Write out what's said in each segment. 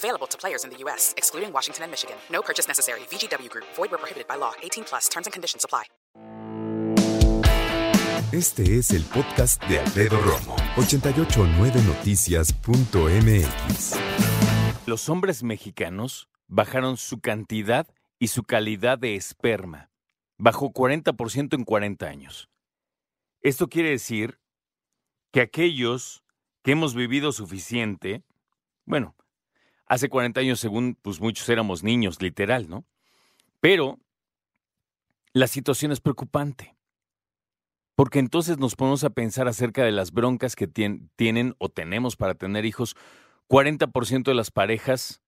Available to players in the U.S., excluding Washington and Michigan. No purchase necessary. VGW Group. Void where prohibited by law. 18 plus. Terms and conditions apply. Este es el podcast de Alfredo Romo. 889noticias.mx Los hombres mexicanos bajaron su cantidad y su calidad de esperma. Bajó 40% en 40 años. Esto quiere decir que aquellos que hemos vivido suficiente, bueno, hace 40 años según pues muchos éramos niños, literal, ¿no? Pero la situación es preocupante. Porque entonces nos ponemos a pensar acerca de las broncas que tienen o tenemos para tener hijos. 40% de las parejas,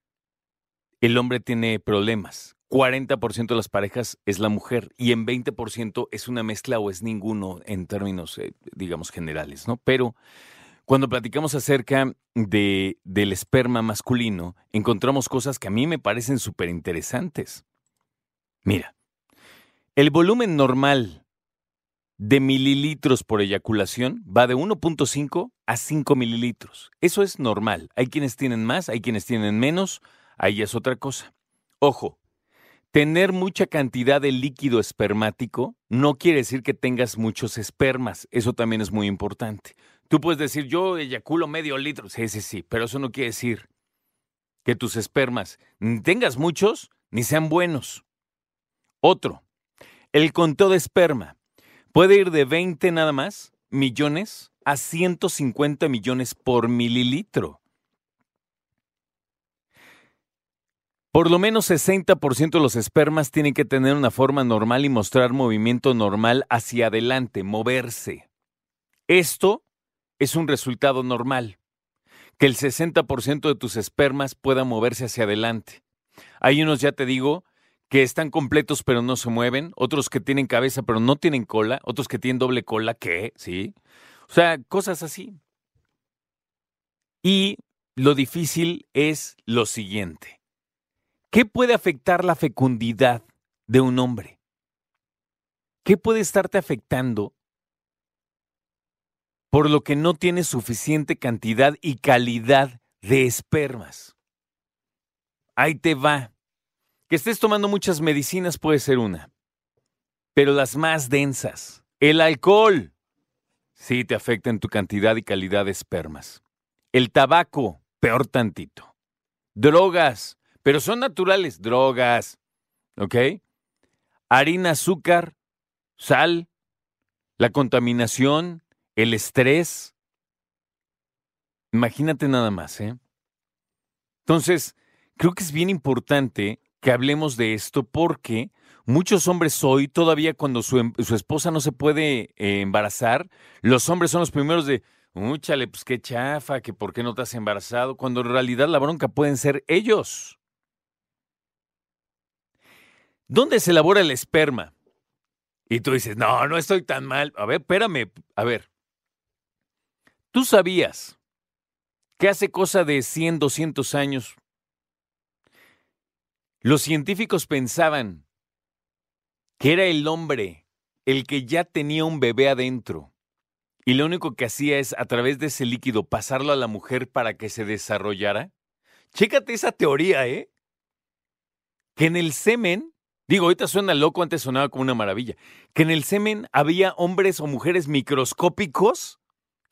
el hombre tiene problemas. 40% de las parejas es la mujer y en 20% es una mezcla o es ninguno en términos, eh, digamos, generales, ¿no? Pero cuando platicamos acerca de, del esperma masculino, encontramos cosas que a mí me parecen súper interesantes. Mira, el volumen normal de mililitros por eyaculación va de 1.5 a 5 mililitros. Eso es normal. Hay quienes tienen más, hay quienes tienen menos, ahí es otra cosa. Ojo, tener mucha cantidad de líquido espermático no quiere decir que tengas muchos espermas. Eso también es muy importante. Tú puedes decir, yo eyaculo medio litro. Sí, sí, sí, pero eso no quiere decir que tus espermas ni tengas muchos ni sean buenos. Otro, el conteo de esperma puede ir de 20 nada más millones a 150 millones por mililitro. Por lo menos 60% de los espermas tienen que tener una forma normal y mostrar movimiento normal hacia adelante, moverse. Esto es un resultado normal. Que el 60% de tus espermas puedan moverse hacia adelante. Hay unos, ya te digo, que están completos pero no se mueven, otros que tienen cabeza pero no tienen cola, otros que tienen doble cola, ¿qué? ¿Sí? O sea, cosas así. Y lo difícil es lo siguiente. ¿Qué puede afectar la fecundidad de un hombre? ¿Qué puede estarte afectando por lo que no tienes suficiente cantidad y calidad de espermas? Ahí te va. Que estés tomando muchas medicinas puede ser una, pero las más densas, el alcohol, sí te afecta en tu cantidad y calidad de espermas. El tabaco, peor tantito. Drogas, pero son naturales, drogas, ¿ok? Harina, azúcar, sal, la contaminación, el estrés. Imagínate nada más, ¿eh? Entonces, creo que es bien importante que hablemos de esto porque muchos hombres hoy, todavía cuando su, em, esposa no se puede eh, embarazar, los hombres son los primeros de, úchale, pues qué chafa, que por qué no te has embarazado, cuando en realidad la bronca pueden ser ellos. ¿Dónde se elabora el esperma? Y tú dices, no, no estoy tan mal. A ver, espérame, a ver. ¿Tú sabías que hace cosa de 100, 200 años los científicos pensaban que era el hombre el que ya tenía un bebé adentro y lo único que hacía es a través de ese líquido pasarlo a la mujer para que se desarrollara? Chécate esa teoría, ¿eh? Que en el semen Digo, ahorita suena loco, antes sonaba como una maravilla. Que en el semen había hombres o mujeres microscópicos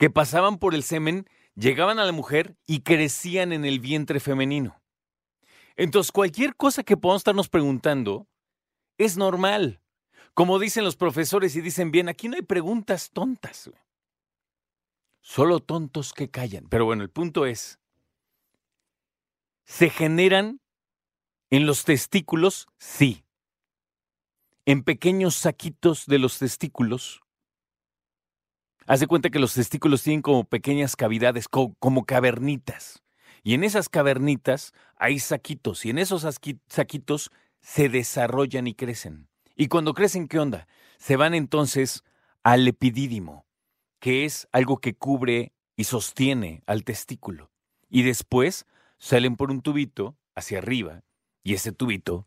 que pasaban por el semen, llegaban a la mujer y crecían en el vientre femenino. Entonces, cualquier cosa que podamos estarnos preguntando es normal. Como dicen los profesores y dicen bien, aquí no hay preguntas tontas. Solo tontos que callan. Pero bueno, el punto es, ¿se generan en los testículos? Sí en pequeños saquitos de los testículos. Haz de cuenta que los testículos tienen como pequeñas cavidades, como cavernitas. Y en esas cavernitas hay saquitos, y en esos saquitos se desarrollan y crecen. Y cuando crecen, ¿qué onda? Se van entonces al epidídimo, que es algo que cubre y sostiene al testículo. Y después salen por un tubito hacia arriba y ese tubito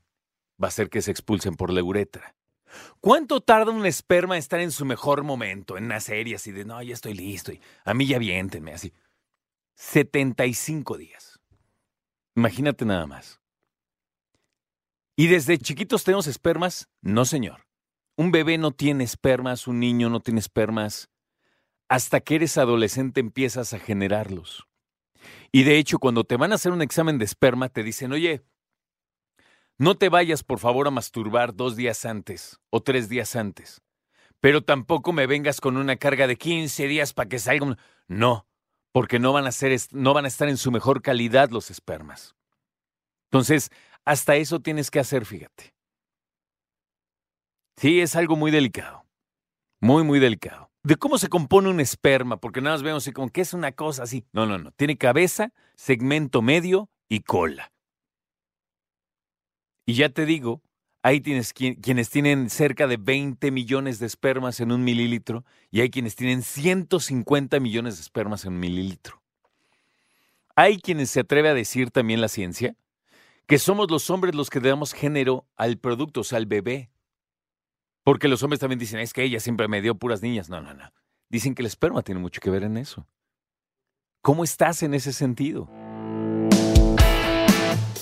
va a hacer que se expulsen por la uretra. ¿Cuánto tarda un esperma en estar en su mejor momento, en nacer y así de, no, ya estoy listo, y a mí ya viéntenme, así? 75 días. Imagínate nada más. ¿Y desde chiquitos tenemos espermas? No, señor. Un bebé no tiene espermas, un niño no tiene espermas. Hasta que eres adolescente empiezas a generarlos. Y de hecho, cuando te van a hacer un examen de esperma, te dicen, oye, no te vayas por favor a masturbar dos días antes o tres días antes. Pero tampoco me vengas con una carga de 15 días para que salga No, porque no van, a ser, no van a estar en su mejor calidad los espermas. Entonces, hasta eso tienes que hacer, fíjate. Sí, es algo muy delicado. Muy, muy delicado. De cómo se compone un esperma, porque nada más vemos así como que es una cosa así. No, no, no. Tiene cabeza, segmento medio y cola. Y ya te digo, hay tienes, quienes tienen cerca de 20 millones de espermas en un mililitro y hay quienes tienen 150 millones de espermas en un mililitro. Hay quienes se atreve a decir también la ciencia que somos los hombres los que damos género al producto, o sea, al bebé. Porque los hombres también dicen, es que ella siempre me dio puras niñas. No, no, no. Dicen que el esperma tiene mucho que ver en eso. ¿Cómo estás en ese sentido?